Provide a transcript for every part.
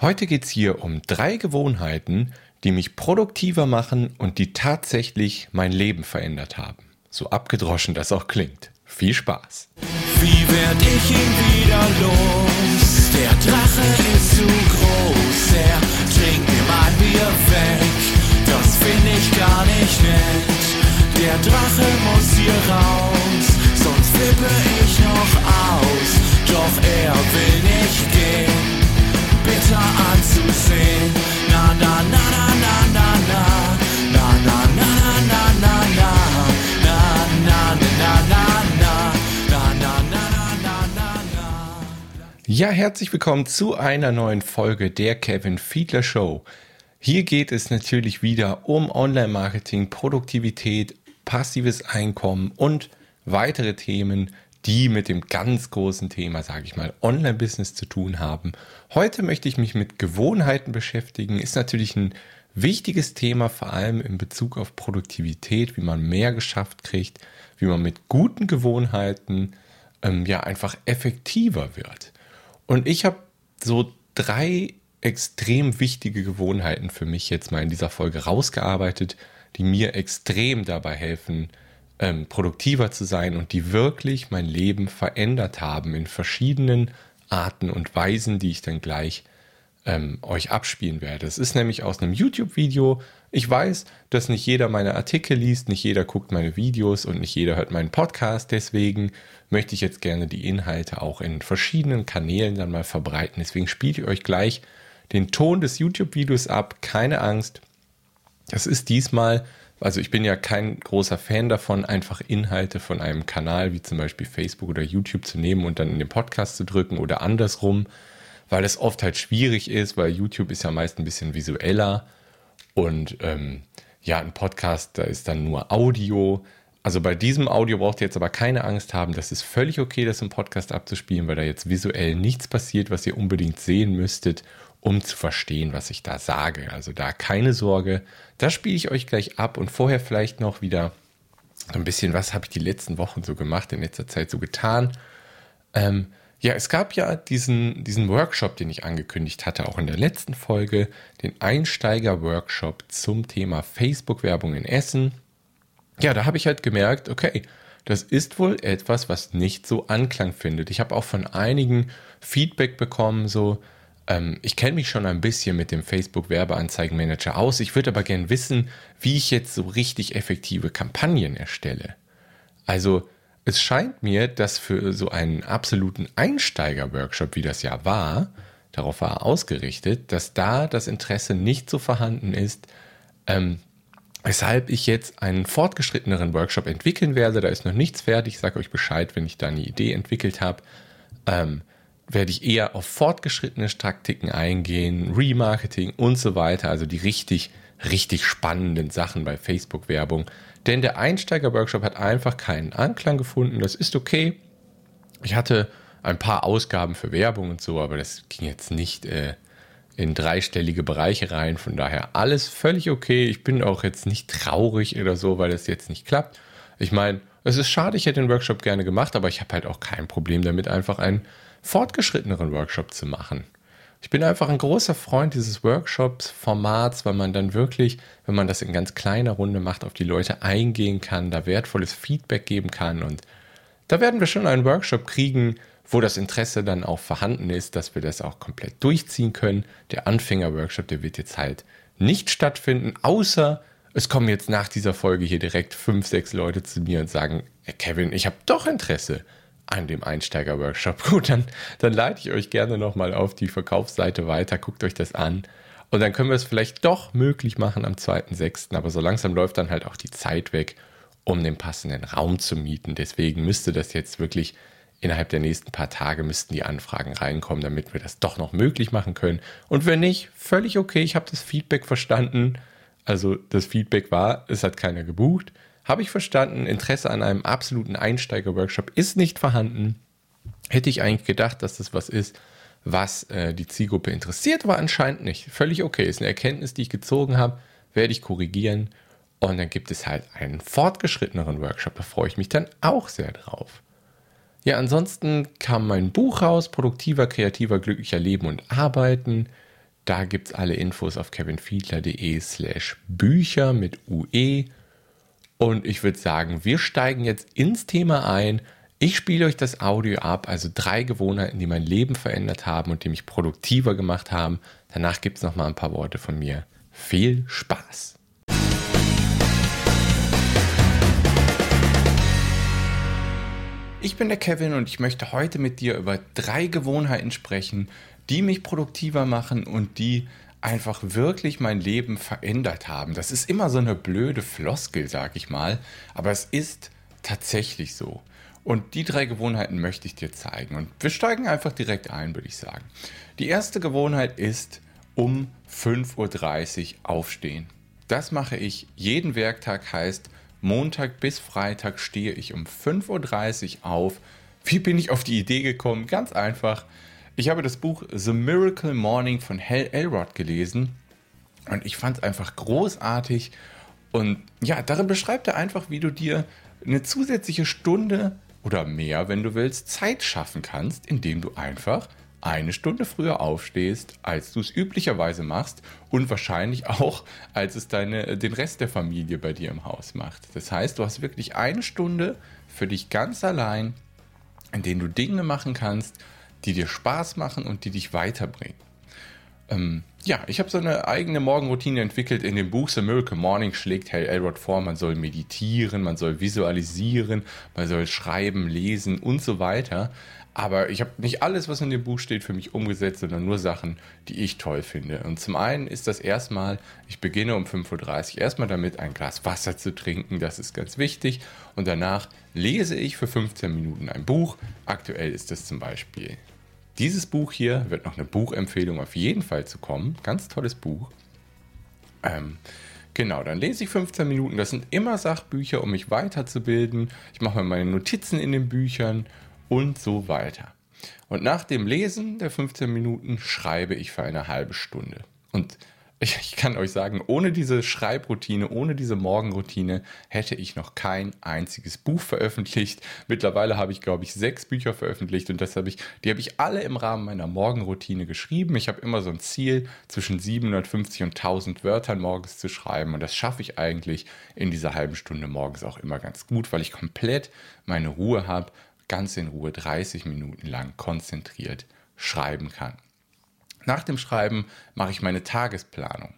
Heute geht es hier um drei Gewohnheiten, die mich produktiver machen und die tatsächlich mein Leben verändert haben. So abgedroschen das auch klingt. Viel Spaß. Wie werd ich ihn wieder los? Der Drache ist zu groß, er trinkt mir mein Bier weg. Das find ich gar nicht nett. Der Drache muss hier raus, sonst flippe ich noch aus. Doch er will nicht gehen bitter anzusehen. Na na na na na na na na na na na na na na na na na na Ja, herzlich willkommen zu einer neuen Folge der Kevin Fiedler Show. Hier geht es natürlich wieder um Online-Marketing, Produktivität, passives Einkommen und weitere Themen, die mit dem ganz großen Thema, sage ich mal, Online-Business zu tun haben. Heute möchte ich mich mit Gewohnheiten beschäftigen. Ist natürlich ein wichtiges Thema, vor allem in Bezug auf Produktivität, wie man mehr geschafft kriegt, wie man mit guten Gewohnheiten ähm, ja einfach effektiver wird. Und ich habe so drei extrem wichtige Gewohnheiten für mich jetzt mal in dieser Folge rausgearbeitet, die mir extrem dabei helfen, ähm, produktiver zu sein und die wirklich mein Leben verändert haben in verschiedenen Arten und Weisen, die ich dann gleich ähm, euch abspielen werde. Es ist nämlich aus einem YouTube-Video. Ich weiß, dass nicht jeder meine Artikel liest, nicht jeder guckt meine Videos und nicht jeder hört meinen Podcast. Deswegen möchte ich jetzt gerne die Inhalte auch in verschiedenen Kanälen dann mal verbreiten. Deswegen spiele ich euch gleich den Ton des YouTube-Videos ab. Keine Angst. Das ist diesmal also ich bin ja kein großer Fan davon, einfach Inhalte von einem Kanal wie zum Beispiel Facebook oder YouTube zu nehmen und dann in den Podcast zu drücken oder andersrum, weil es oft halt schwierig ist, weil YouTube ist ja meist ein bisschen visueller und ähm, ja, ein Podcast, da ist dann nur Audio. Also bei diesem Audio braucht ihr jetzt aber keine Angst haben, das ist völlig okay, das im Podcast abzuspielen, weil da jetzt visuell nichts passiert, was ihr unbedingt sehen müsstet um zu verstehen, was ich da sage. Also da keine Sorge, das spiele ich euch gleich ab und vorher vielleicht noch wieder ein bisschen, was habe ich die letzten Wochen so gemacht, in letzter Zeit so getan. Ähm, ja, es gab ja diesen, diesen Workshop, den ich angekündigt hatte, auch in der letzten Folge, den Einsteiger-Workshop zum Thema Facebook-Werbung in Essen. Ja, da habe ich halt gemerkt, okay, das ist wohl etwas, was nicht so Anklang findet. Ich habe auch von einigen Feedback bekommen, so, ähm, ich kenne mich schon ein bisschen mit dem Facebook Werbeanzeigenmanager aus. Ich würde aber gern wissen, wie ich jetzt so richtig effektive Kampagnen erstelle. Also es scheint mir, dass für so einen absoluten Einsteiger-Workshop, wie das ja war, darauf war er ausgerichtet, dass da das Interesse nicht so vorhanden ist, ähm, weshalb ich jetzt einen fortgeschritteneren Workshop entwickeln werde. Da ist noch nichts fertig. Ich sage euch Bescheid, wenn ich da eine Idee entwickelt habe. Ähm, werde ich eher auf fortgeschrittene Taktiken eingehen, Remarketing und so weiter, also die richtig, richtig spannenden Sachen bei Facebook-Werbung. Denn der Einsteiger-Workshop hat einfach keinen Anklang gefunden. Das ist okay. Ich hatte ein paar Ausgaben für Werbung und so, aber das ging jetzt nicht äh, in dreistellige Bereiche rein. Von daher alles völlig okay. Ich bin auch jetzt nicht traurig oder so, weil das jetzt nicht klappt. Ich meine, es ist schade, ich hätte den Workshop gerne gemacht, aber ich habe halt auch kein Problem damit, einfach einen fortgeschritteneren Workshop zu machen. Ich bin einfach ein großer Freund dieses Workshops-Formats, weil man dann wirklich, wenn man das in ganz kleiner Runde macht, auf die Leute eingehen kann, da wertvolles Feedback geben kann. Und da werden wir schon einen Workshop kriegen, wo das Interesse dann auch vorhanden ist, dass wir das auch komplett durchziehen können. Der Anfänger-Workshop, der wird jetzt halt nicht stattfinden, außer es kommen jetzt nach dieser Folge hier direkt fünf, sechs Leute zu mir und sagen, Kevin, ich habe doch Interesse an dem Einsteiger-Workshop. Gut, dann, dann leite ich euch gerne nochmal auf die Verkaufsseite weiter, guckt euch das an. Und dann können wir es vielleicht doch möglich machen am 2.6. Aber so langsam läuft dann halt auch die Zeit weg, um den passenden Raum zu mieten. Deswegen müsste das jetzt wirklich innerhalb der nächsten paar Tage müssten die Anfragen reinkommen, damit wir das doch noch möglich machen können. Und wenn nicht, völlig okay, ich habe das Feedback verstanden. Also das Feedback war, es hat keiner gebucht. Habe ich verstanden, Interesse an einem absoluten Einsteiger-Workshop ist nicht vorhanden. Hätte ich eigentlich gedacht, dass das was ist, was äh, die Zielgruppe interessiert, aber anscheinend nicht. Völlig okay. Ist eine Erkenntnis, die ich gezogen habe, werde ich korrigieren. Und dann gibt es halt einen fortgeschritteneren Workshop. Da freue ich mich dann auch sehr drauf. Ja, ansonsten kam mein Buch raus, Produktiver, Kreativer, Glücklicher Leben und Arbeiten. Da gibt es alle Infos auf kevinfiedler.de slash Bücher mit UE. Und ich würde sagen, wir steigen jetzt ins Thema ein. Ich spiele euch das Audio ab, also drei Gewohnheiten, die mein Leben verändert haben und die mich produktiver gemacht haben. Danach gibt es noch mal ein paar Worte von mir. Viel Spaß! Ich bin der Kevin und ich möchte heute mit dir über drei Gewohnheiten sprechen, die mich produktiver machen und die einfach wirklich mein Leben verändert haben. Das ist immer so eine blöde Floskel, sag ich mal, aber es ist tatsächlich so. Und die drei Gewohnheiten möchte ich dir zeigen. Und wir steigen einfach direkt ein, würde ich sagen. Die erste Gewohnheit ist um 5.30 Uhr aufstehen. Das mache ich jeden Werktag, heißt Montag bis Freitag stehe ich um 5.30 Uhr auf. Wie bin ich auf die Idee gekommen? Ganz einfach. Ich habe das Buch The Miracle Morning von Hal Elrod gelesen und ich fand es einfach großartig. Und ja, darin beschreibt er einfach, wie du dir eine zusätzliche Stunde oder mehr, wenn du willst, Zeit schaffen kannst, indem du einfach eine Stunde früher aufstehst, als du es üblicherweise machst und wahrscheinlich auch, als es deine, den Rest der Familie bei dir im Haus macht. Das heißt, du hast wirklich eine Stunde für dich ganz allein, in denen du Dinge machen kannst, die dir Spaß machen und die dich weiterbringen. Ähm, ja, ich habe so eine eigene Morgenroutine entwickelt. In dem Buch The Miracle Morning schlägt Hal Elrod vor, man soll meditieren, man soll visualisieren, man soll schreiben, lesen und so weiter. Aber ich habe nicht alles, was in dem Buch steht, für mich umgesetzt, sondern nur Sachen, die ich toll finde. Und zum einen ist das erstmal, ich beginne um 5.30 Uhr erstmal damit, ein Glas Wasser zu trinken. Das ist ganz wichtig. Und danach lese ich für 15 Minuten ein Buch. Aktuell ist das zum Beispiel dieses Buch hier, wird noch eine Buchempfehlung auf jeden Fall zu kommen. Ganz tolles Buch. Ähm, Genau, dann lese ich 15 Minuten. Das sind immer Sachbücher, um mich weiterzubilden. Ich mache mir meine Notizen in den Büchern und so weiter. Und nach dem Lesen der 15 Minuten schreibe ich für eine halbe Stunde. Und ich, kann euch sagen, ohne diese Schreibroutine, ohne diese Morgenroutine hätte ich noch kein einziges Buch veröffentlicht. Mittlerweile habe ich, glaube ich, sechs Bücher veröffentlicht und das habe ich, die habe ich alle im Rahmen meiner Morgenroutine geschrieben. Ich habe immer so ein Ziel, zwischen 750 und 1000 Wörtern morgens zu schreiben und das schaffe ich eigentlich in dieser halben Stunde morgens auch immer ganz gut, weil ich komplett meine Ruhe habe ganz in Ruhe 30 Minuten lang konzentriert schreiben kann. Nach dem Schreiben mache ich meine Tagesplanung.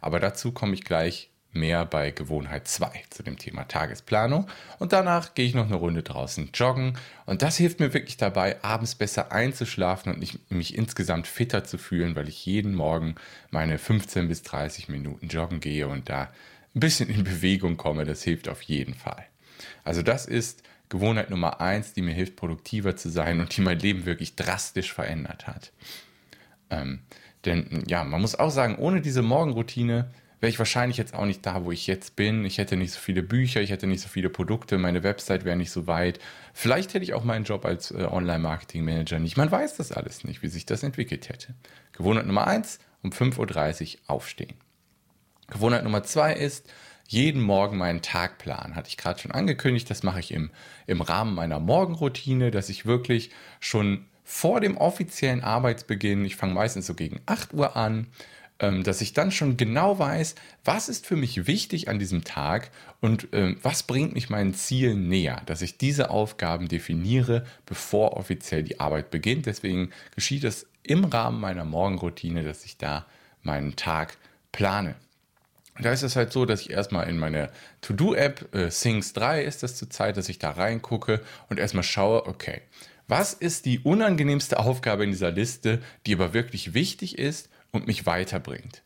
Aber dazu komme ich gleich mehr bei Gewohnheit 2 zu dem Thema Tagesplanung. Und danach gehe ich noch eine Runde draußen joggen. Und das hilft mir wirklich dabei, abends besser einzuschlafen und mich insgesamt fitter zu fühlen, weil ich jeden Morgen meine 15 bis 30 Minuten joggen gehe und da ein bisschen in Bewegung komme. Das hilft auf jeden Fall. Also das ist Gewohnheit Nummer eins, die mir hilft, produktiver zu sein und die mein Leben wirklich drastisch verändert hat. Ähm, denn ja, man muss auch sagen, ohne diese Morgenroutine wäre ich wahrscheinlich jetzt auch nicht da, wo ich jetzt bin. Ich hätte nicht so viele Bücher, ich hätte nicht so viele Produkte, meine Website wäre nicht so weit. Vielleicht hätte ich auch meinen Job als äh, Online-Marketing-Manager nicht. Man weiß das alles nicht, wie sich das entwickelt hätte. Gewohnheit Nummer eins, um 5.30 Uhr aufstehen. Gewohnheit Nummer zwei ist, jeden Morgen meinen Tagplan. Hatte ich gerade schon angekündigt, das mache ich im, im Rahmen meiner Morgenroutine, dass ich wirklich schon vor dem offiziellen Arbeitsbeginn, ich fange meistens so gegen 8 Uhr an, ähm, dass ich dann schon genau weiß, was ist für mich wichtig an diesem Tag und ähm, was bringt mich meinen Zielen näher, dass ich diese Aufgaben definiere, bevor offiziell die Arbeit beginnt. Deswegen geschieht es im Rahmen meiner Morgenroutine, dass ich da meinen Tag plane. Da ist es halt so, dass ich erstmal in meine To-Do-App, äh, Things 3 ist das zurzeit, dass ich da reingucke und erstmal schaue, okay, was ist die unangenehmste Aufgabe in dieser Liste, die aber wirklich wichtig ist und mich weiterbringt?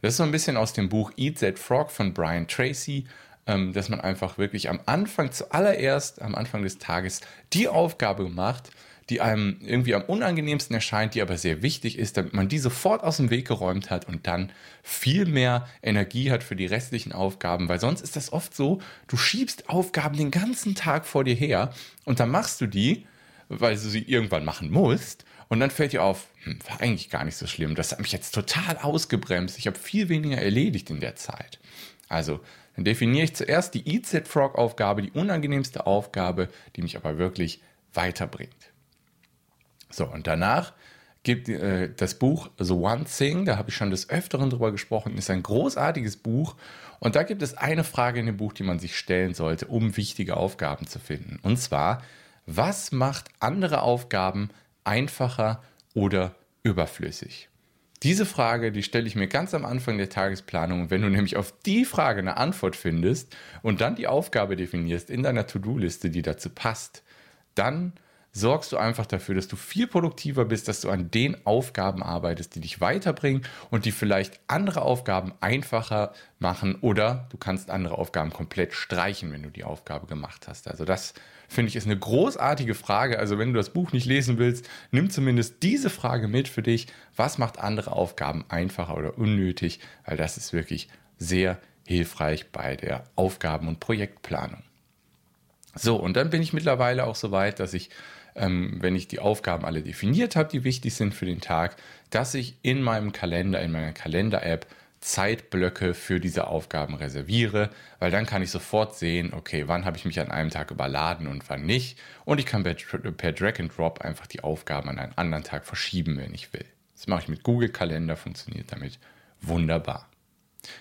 Das ist so ein bisschen aus dem Buch Eat That Frog von Brian Tracy, ähm, dass man einfach wirklich am Anfang, zuallererst am Anfang des Tages, die Aufgabe macht, die einem irgendwie am unangenehmsten erscheint, die aber sehr wichtig ist, damit man die sofort aus dem Weg geräumt hat und dann viel mehr Energie hat für die restlichen Aufgaben, weil sonst ist das oft so, du schiebst Aufgaben den ganzen Tag vor dir her und dann machst du die, weil du sie irgendwann machen musst und dann fällt dir auf, hm, war eigentlich gar nicht so schlimm, das hat mich jetzt total ausgebremst, ich habe viel weniger erledigt in der Zeit. Also, dann definiere ich zuerst die Eat Set Frog Aufgabe, die unangenehmste Aufgabe, die mich aber wirklich weiterbringt. So, und danach gibt äh, das Buch The One Thing, da habe ich schon des Öfteren drüber gesprochen, ist ein großartiges Buch. Und da gibt es eine Frage in dem Buch, die man sich stellen sollte, um wichtige Aufgaben zu finden. Und zwar, was macht andere Aufgaben einfacher oder überflüssig? Diese Frage, die stelle ich mir ganz am Anfang der Tagesplanung. Wenn du nämlich auf die Frage eine Antwort findest und dann die Aufgabe definierst in deiner To-Do-Liste, die dazu passt, dann sorgst du einfach dafür, dass du viel produktiver bist, dass du an den Aufgaben arbeitest, die dich weiterbringen und die vielleicht andere Aufgaben einfacher machen oder du kannst andere Aufgaben komplett streichen, wenn du die Aufgabe gemacht hast. Also das finde ich ist eine großartige Frage. Also wenn du das Buch nicht lesen willst, nimm zumindest diese Frage mit für dich. Was macht andere Aufgaben einfacher oder unnötig? Weil das ist wirklich sehr hilfreich bei der Aufgaben- und Projektplanung. So, und dann bin ich mittlerweile auch so weit, dass ich ähm, wenn ich die Aufgaben alle definiert habe, die wichtig sind für den Tag, dass ich in meinem Kalender, in meiner Kalender-App Zeitblöcke für diese Aufgaben reserviere, weil dann kann ich sofort sehen, okay, wann habe ich mich an einem Tag überladen und wann nicht. Und ich kann per, per Drag and Drop einfach die Aufgaben an einen anderen Tag verschieben, wenn ich will. Das mache ich mit Google Kalender, funktioniert damit wunderbar.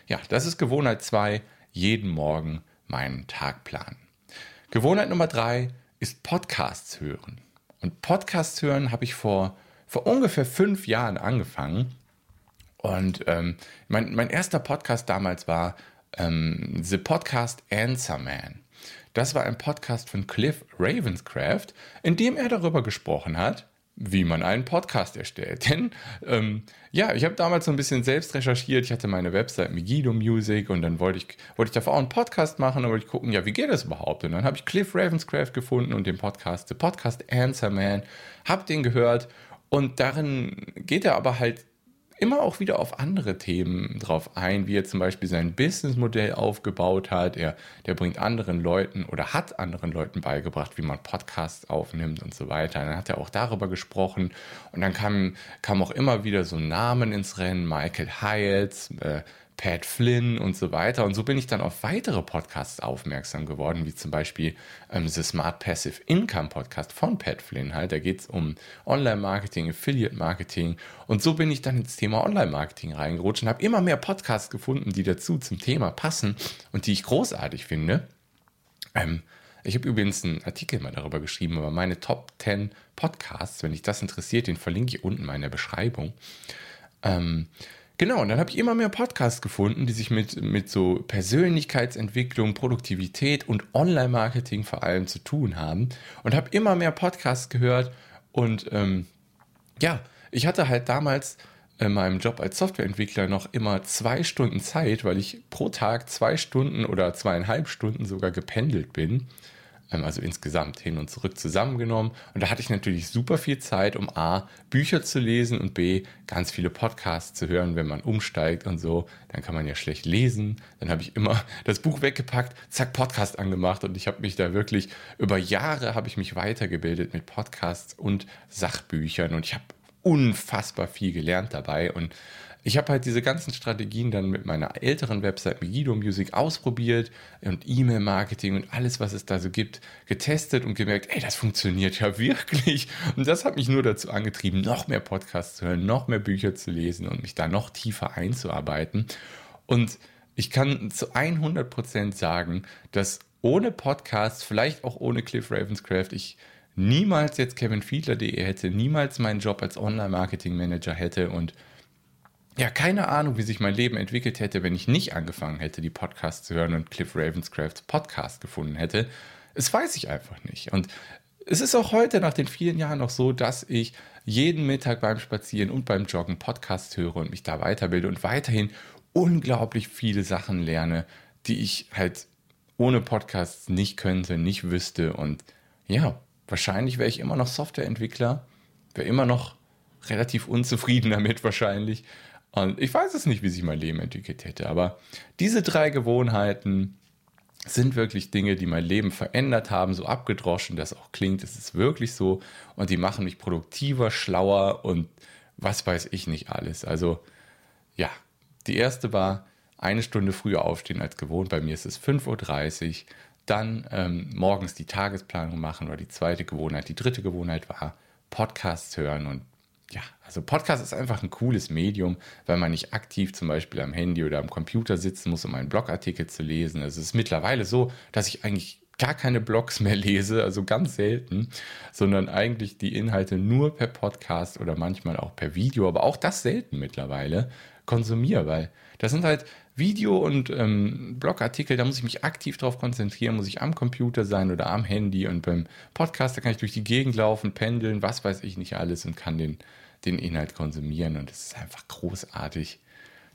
Ja, das ist Gewohnheit 2, jeden Morgen meinen Tag planen. Gewohnheit Nummer 3 ist Podcasts hören. Und Podcasts hören habe ich vor, vor ungefähr fünf Jahren angefangen. Und ähm, mein, mein erster Podcast damals war ähm, The Podcast Answer Man. Das war ein Podcast von Cliff Ravenscraft, in dem er darüber gesprochen hat, wie man einen Podcast erstellt. Denn ähm, ja, ich habe damals so ein bisschen selbst recherchiert. Ich hatte meine Website Megiddo Music und dann wollte ich, wollte ich davor auch einen Podcast machen, und wollte ich gucken, ja, wie geht das überhaupt? Und dann habe ich Cliff Ravenscraft gefunden und den Podcast, The Podcast Answer Man, habe den gehört und darin geht er aber halt immer auch wieder auf andere Themen drauf ein, wie er zum Beispiel sein Businessmodell aufgebaut hat. Er, der bringt anderen Leuten oder hat anderen Leuten beigebracht, wie man Podcasts aufnimmt und so weiter. Dann hat er auch darüber gesprochen und dann kam, kam auch immer wieder so Namen ins Rennen, Michael Hyatt, äh, Pat Flynn und so weiter. Und so bin ich dann auf weitere Podcasts aufmerksam geworden, wie zum Beispiel ähm, The Smart Passive Income Podcast von Pat Flynn halt. Da geht es um Online-Marketing, Affiliate-Marketing. Und so bin ich dann ins Thema Online-Marketing reingerutscht und habe immer mehr Podcasts gefunden, die dazu zum Thema passen und die ich großartig finde. Ähm, ich habe übrigens einen Artikel mal darüber geschrieben, aber meine Top 10 Podcasts, wenn dich das interessiert, den verlinke ich unten mal in der Beschreibung. Ähm, Genau, und dann habe ich immer mehr Podcasts gefunden, die sich mit, mit so Persönlichkeitsentwicklung, Produktivität und Online-Marketing vor allem zu tun haben. Und habe immer mehr Podcasts gehört. Und ähm, ja, ich hatte halt damals in meinem Job als Softwareentwickler noch immer zwei Stunden Zeit, weil ich pro Tag zwei Stunden oder zweieinhalb Stunden sogar gependelt bin. Ähm, also insgesamt hin und zurück zusammengenommen. Und da hatte ich natürlich super viel Zeit, um A, Bücher zu lesen und B, ganz viele Podcasts zu hören, wenn man umsteigt und so. Dann kann man ja schlecht lesen. Dann habe ich immer das Buch weggepackt, zack, Podcast angemacht und ich habe mich da wirklich über Jahre habe ich mich weitergebildet mit Podcasts und Sachbüchern und ich habe unfassbar viel gelernt dabei und ich habe halt diese ganzen Strategien dann mit meiner älteren Website Megiddo Music ausprobiert und E-Mail-Marketing und alles, was es da so gibt, getestet und gemerkt, ey, das funktioniert ja wirklich. Und das hat mich nur dazu angetrieben, noch mehr Podcasts zu hören, noch mehr Bücher zu lesen und mich da noch tiefer einzuarbeiten. Und ich kann zu 100 Prozent sagen, dass ohne Podcasts, vielleicht auch ohne Cliff Ravenscraft, ich niemals jetzt kevinfiedler.de hätte, niemals meinen Job als Online-Marketing-Manager hätte und ja, keine Ahnung, wie sich mein Leben entwickelt hätte, wenn ich nicht angefangen hätte, die Podcasts zu hören und Cliff Ravenscrafts Podcast gefunden hätte. Es weiß ich einfach nicht. Und es ist auch heute nach den vielen Jahren noch so, dass ich jeden Mittag beim Spazieren und beim Joggen Podcasts höre und mich da weiterbilde und weiterhin unglaublich viele Sachen lerne, die ich halt ohne Podcasts nicht könnte, nicht wüsste. Und ja, wahrscheinlich wäre ich immer noch Softwareentwickler, wäre immer noch relativ unzufrieden damit wahrscheinlich. Und ich weiß es nicht, wie sich mein Leben entwickelt hätte, aber diese drei Gewohnheiten sind wirklich Dinge, die mein Leben verändert haben, so abgedroschen das auch klingt, es ist wirklich so. Und die machen mich produktiver, schlauer und was weiß ich nicht alles. Also ja, die erste war eine Stunde früher aufstehen als gewohnt, bei mir ist es 5.30 Uhr, dann ähm, morgens die Tagesplanung machen war die zweite Gewohnheit, die dritte Gewohnheit war Podcasts hören und ja, also Podcast ist einfach ein cooles Medium, weil man nicht aktiv zum Beispiel am Handy oder am Computer sitzen muss, um einen Blogartikel zu lesen. Es ist mittlerweile so, dass ich eigentlich gar keine Blogs mehr lese, also ganz selten, sondern eigentlich die Inhalte nur per Podcast oder manchmal auch per Video, aber auch das selten mittlerweile konsumiere, weil das sind halt Video- und ähm, Blogartikel, da muss ich mich aktiv drauf konzentrieren, muss ich am Computer sein oder am Handy und beim Podcast, da kann ich durch die Gegend laufen, pendeln, was weiß ich nicht alles und kann den, den Inhalt konsumieren und es ist einfach großartig.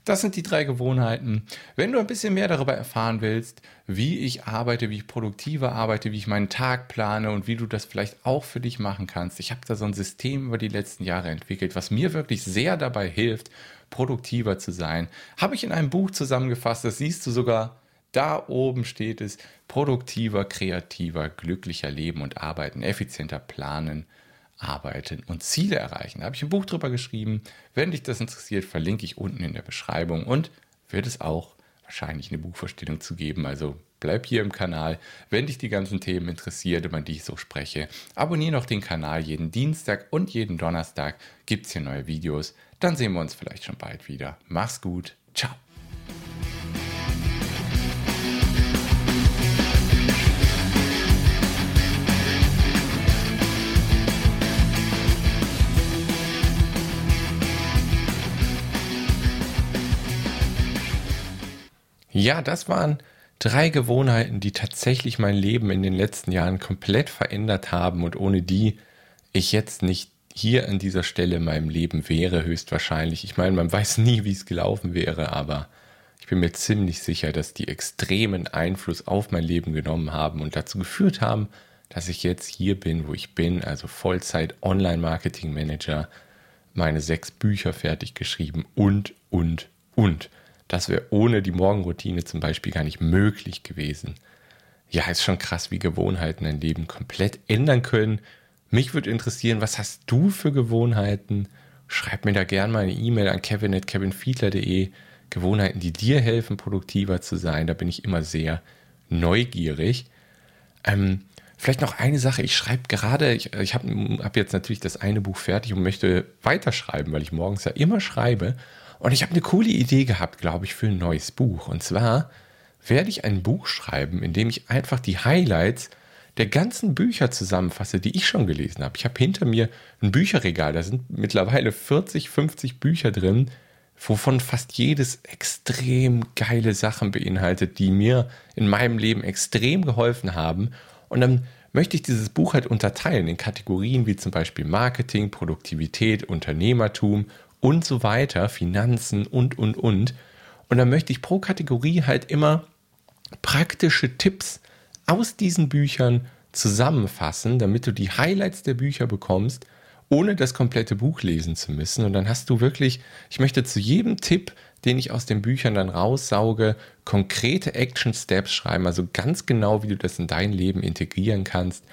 Das sind die drei Gewohnheiten. Wenn du ein bisschen mehr darüber erfahren willst, wie ich arbeite, wie ich produktiver arbeite, wie ich meinen Tag plane und wie du das vielleicht auch für dich machen kannst. Ich habe da so ein System über die letzten Jahre entwickelt, was mir wirklich sehr dabei hilft, produktiver zu sein. Habe ich in einem Buch zusammengefasst, das siehst du sogar. Da oben steht es, produktiver, kreativer, glücklicher leben und arbeiten, effizienter planen, arbeiten und Ziele erreichen. Da habe ich ein Buch drüber geschrieben. Wenn dich das interessiert, verlinke ich unten in der Beschreibung und wird es auch wahrscheinlich eine Buchvorstellung zu geben. Also bleib hier im Kanal. Wenn dich die ganzen Themen interessiert, über die ich so spreche, abonniere noch den Kanal. Jeden Dienstag und jeden Donnerstag gibt es hier neue Videos. Dann sehen wir uns vielleicht schon bald wieder. Mach's gut. Ciao. Ja, das waren drei Gewohnheiten, die tatsächlich mein Leben in den letzten Jahren komplett verändert haben und ohne die ich jetzt nicht hier an dieser Stelle in meinem Leben wäre, höchstwahrscheinlich. Ich meine, man weiß nie, wie es gelaufen wäre, aber ich bin mir ziemlich sicher, dass die extremen Einfluss auf mein Leben genommen haben und dazu geführt haben, dass ich jetzt hier bin, wo ich bin, also Vollzeit Online-Marketing Manager, meine sechs Bücher fertig geschrieben und, und, und. Das wäre ohne die Morgenroutine zum Beispiel gar nicht möglich gewesen. Ja, ist schon krass, wie Gewohnheiten ein Leben komplett ändern können. Mich würde interessieren, was hast du für Gewohnheiten? Schreib mir da gerne mal eine E-Mail an kevin.kevinfiedler.de. Gewohnheiten, die dir helfen, produktiver zu sein. Da bin ich immer sehr neugierig. Ähm, vielleicht noch eine Sache. Ich schreibe gerade, ich, ich habe hab jetzt natürlich das eine Buch fertig und möchte weiterschreiben, weil ich morgens ja immer schreibe. Und ich habe eine coole Idee gehabt, glaube ich, für ein neues Buch. Und zwar werde ich ein Buch schreiben, in dem ich einfach die Highlights der ganzen Bücher zusammenfasse, die ich schon gelesen habe. Ich habe hinter mir ein Bücherregal, da sind mittlerweile 40, 50 Bücher drin, wovon fast jedes extrem geile Sachen beinhaltet, die mir in meinem Leben extrem geholfen haben. Und dann möchte ich dieses Buch halt unterteilen in Kategorien wie zum Beispiel Marketing, Produktivität, Unternehmertum und so weiter, Finanzen und, und, und. Und dann möchte ich pro Kategorie halt immer praktische Tipps aus diesen Büchern zusammenfassen, damit du die Highlights der Bücher bekommst, ohne das komplette Buch lesen zu müssen. Und dann hast du wirklich, ich möchte zu jedem Tipp, den ich aus den Büchern dann raussauge, konkrete Action Steps schreiben, also ganz genau, wie du das in dein Leben integrieren kannst.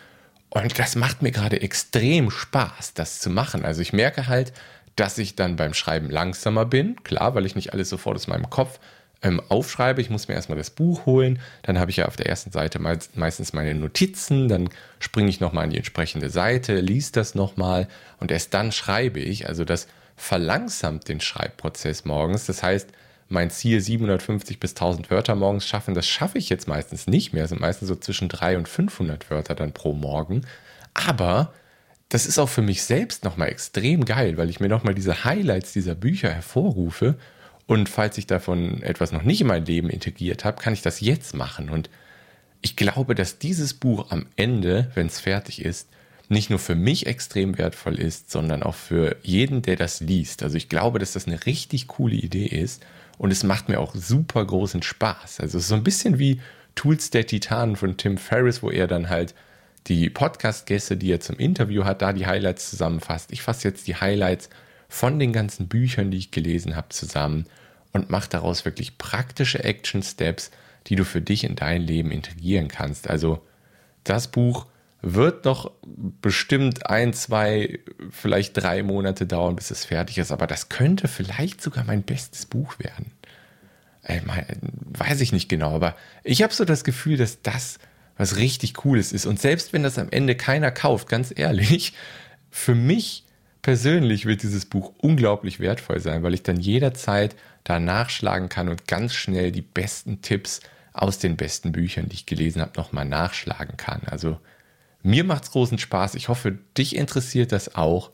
Und das macht mir gerade extrem Spaß, das zu machen. Also ich merke halt, dass ich dann beim Schreiben langsamer bin, klar, weil ich nicht alles sofort aus meinem Kopf ähm, aufschreibe. Ich muss mir erstmal das Buch holen, dann habe ich ja auf der ersten Seite meistens meine Notizen, dann springe ich nochmal an die entsprechende Seite, lies das nochmal und erst dann schreibe ich. Also das verlangsamt den Schreibprozess morgens. Das heißt, mein Ziel 750 bis 1000 Wörter morgens schaffen, das schaffe ich jetzt meistens nicht mehr. Es sind meistens so zwischen 300 und 500 Wörter dann pro Morgen. Aber das ist auch für mich selbst nochmal extrem geil, weil ich mir nochmal diese Highlights dieser Bücher hervorrufe. Und falls ich davon etwas noch nicht in mein Leben integriert habe, kann ich das jetzt machen. Und ich glaube, dass dieses Buch am Ende, wenn es fertig ist, nicht nur für mich extrem wertvoll ist, sondern auch für jeden, der das liest. Also ich glaube, dass das eine richtig coole Idee ist und es macht mir auch super großen Spaß. Also so ein bisschen wie Tools der Titanen von Tim Ferriss, wo er dann halt die Podcast-Gäste, die er zum Interview hat, da die Highlights zusammenfasst. Ich fasse jetzt die Highlights von den ganzen Büchern, die ich gelesen habe, zusammen und mache daraus wirklich praktische Action-Steps, die du für dich in dein Leben integrieren kannst. Also das Buch wird noch bestimmt ein, zwei, vielleicht drei Monate dauern, bis es fertig ist, aber das könnte vielleicht sogar mein bestes Buch werden. Äh, weiß ich nicht genau, aber ich habe so das Gefühl, dass das was richtig Cooles ist. Und selbst wenn das am Ende keiner kauft, ganz ehrlich, für mich persönlich wird dieses Buch unglaublich wertvoll sein, weil ich dann jederzeit da nachschlagen kann und ganz schnell die besten Tipps aus den besten Büchern, die ich gelesen habe, nochmal nachschlagen kann. Also mir macht es großen Spaß. Ich hoffe, dich interessiert das auch.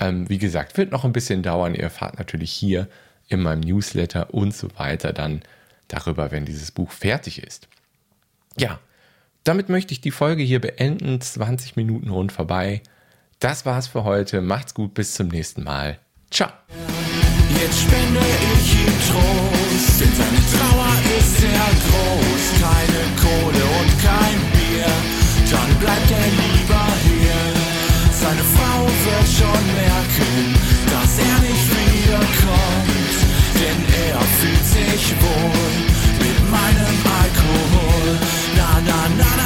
Ähm, wie gesagt, wird noch ein bisschen dauern. Ihr erfahrt natürlich hier in meinem Newsletter und so weiter dann darüber, wenn dieses Buch fertig ist. Ja, damit möchte ich die Folge hier beenden. 20 Minuten rund vorbei. Das war's für heute. Macht's gut, bis zum nächsten Mal. Ciao. Jetzt spende ich ihm Trost, denn seine Trauer ist sehr groß. Keine Kohle und kein Bier, dann bleibt er lieber hier. Seine Frau wird schon merken, dass er nicht wiederkommt, denn er fühlt sich wohl mit meiner na na na.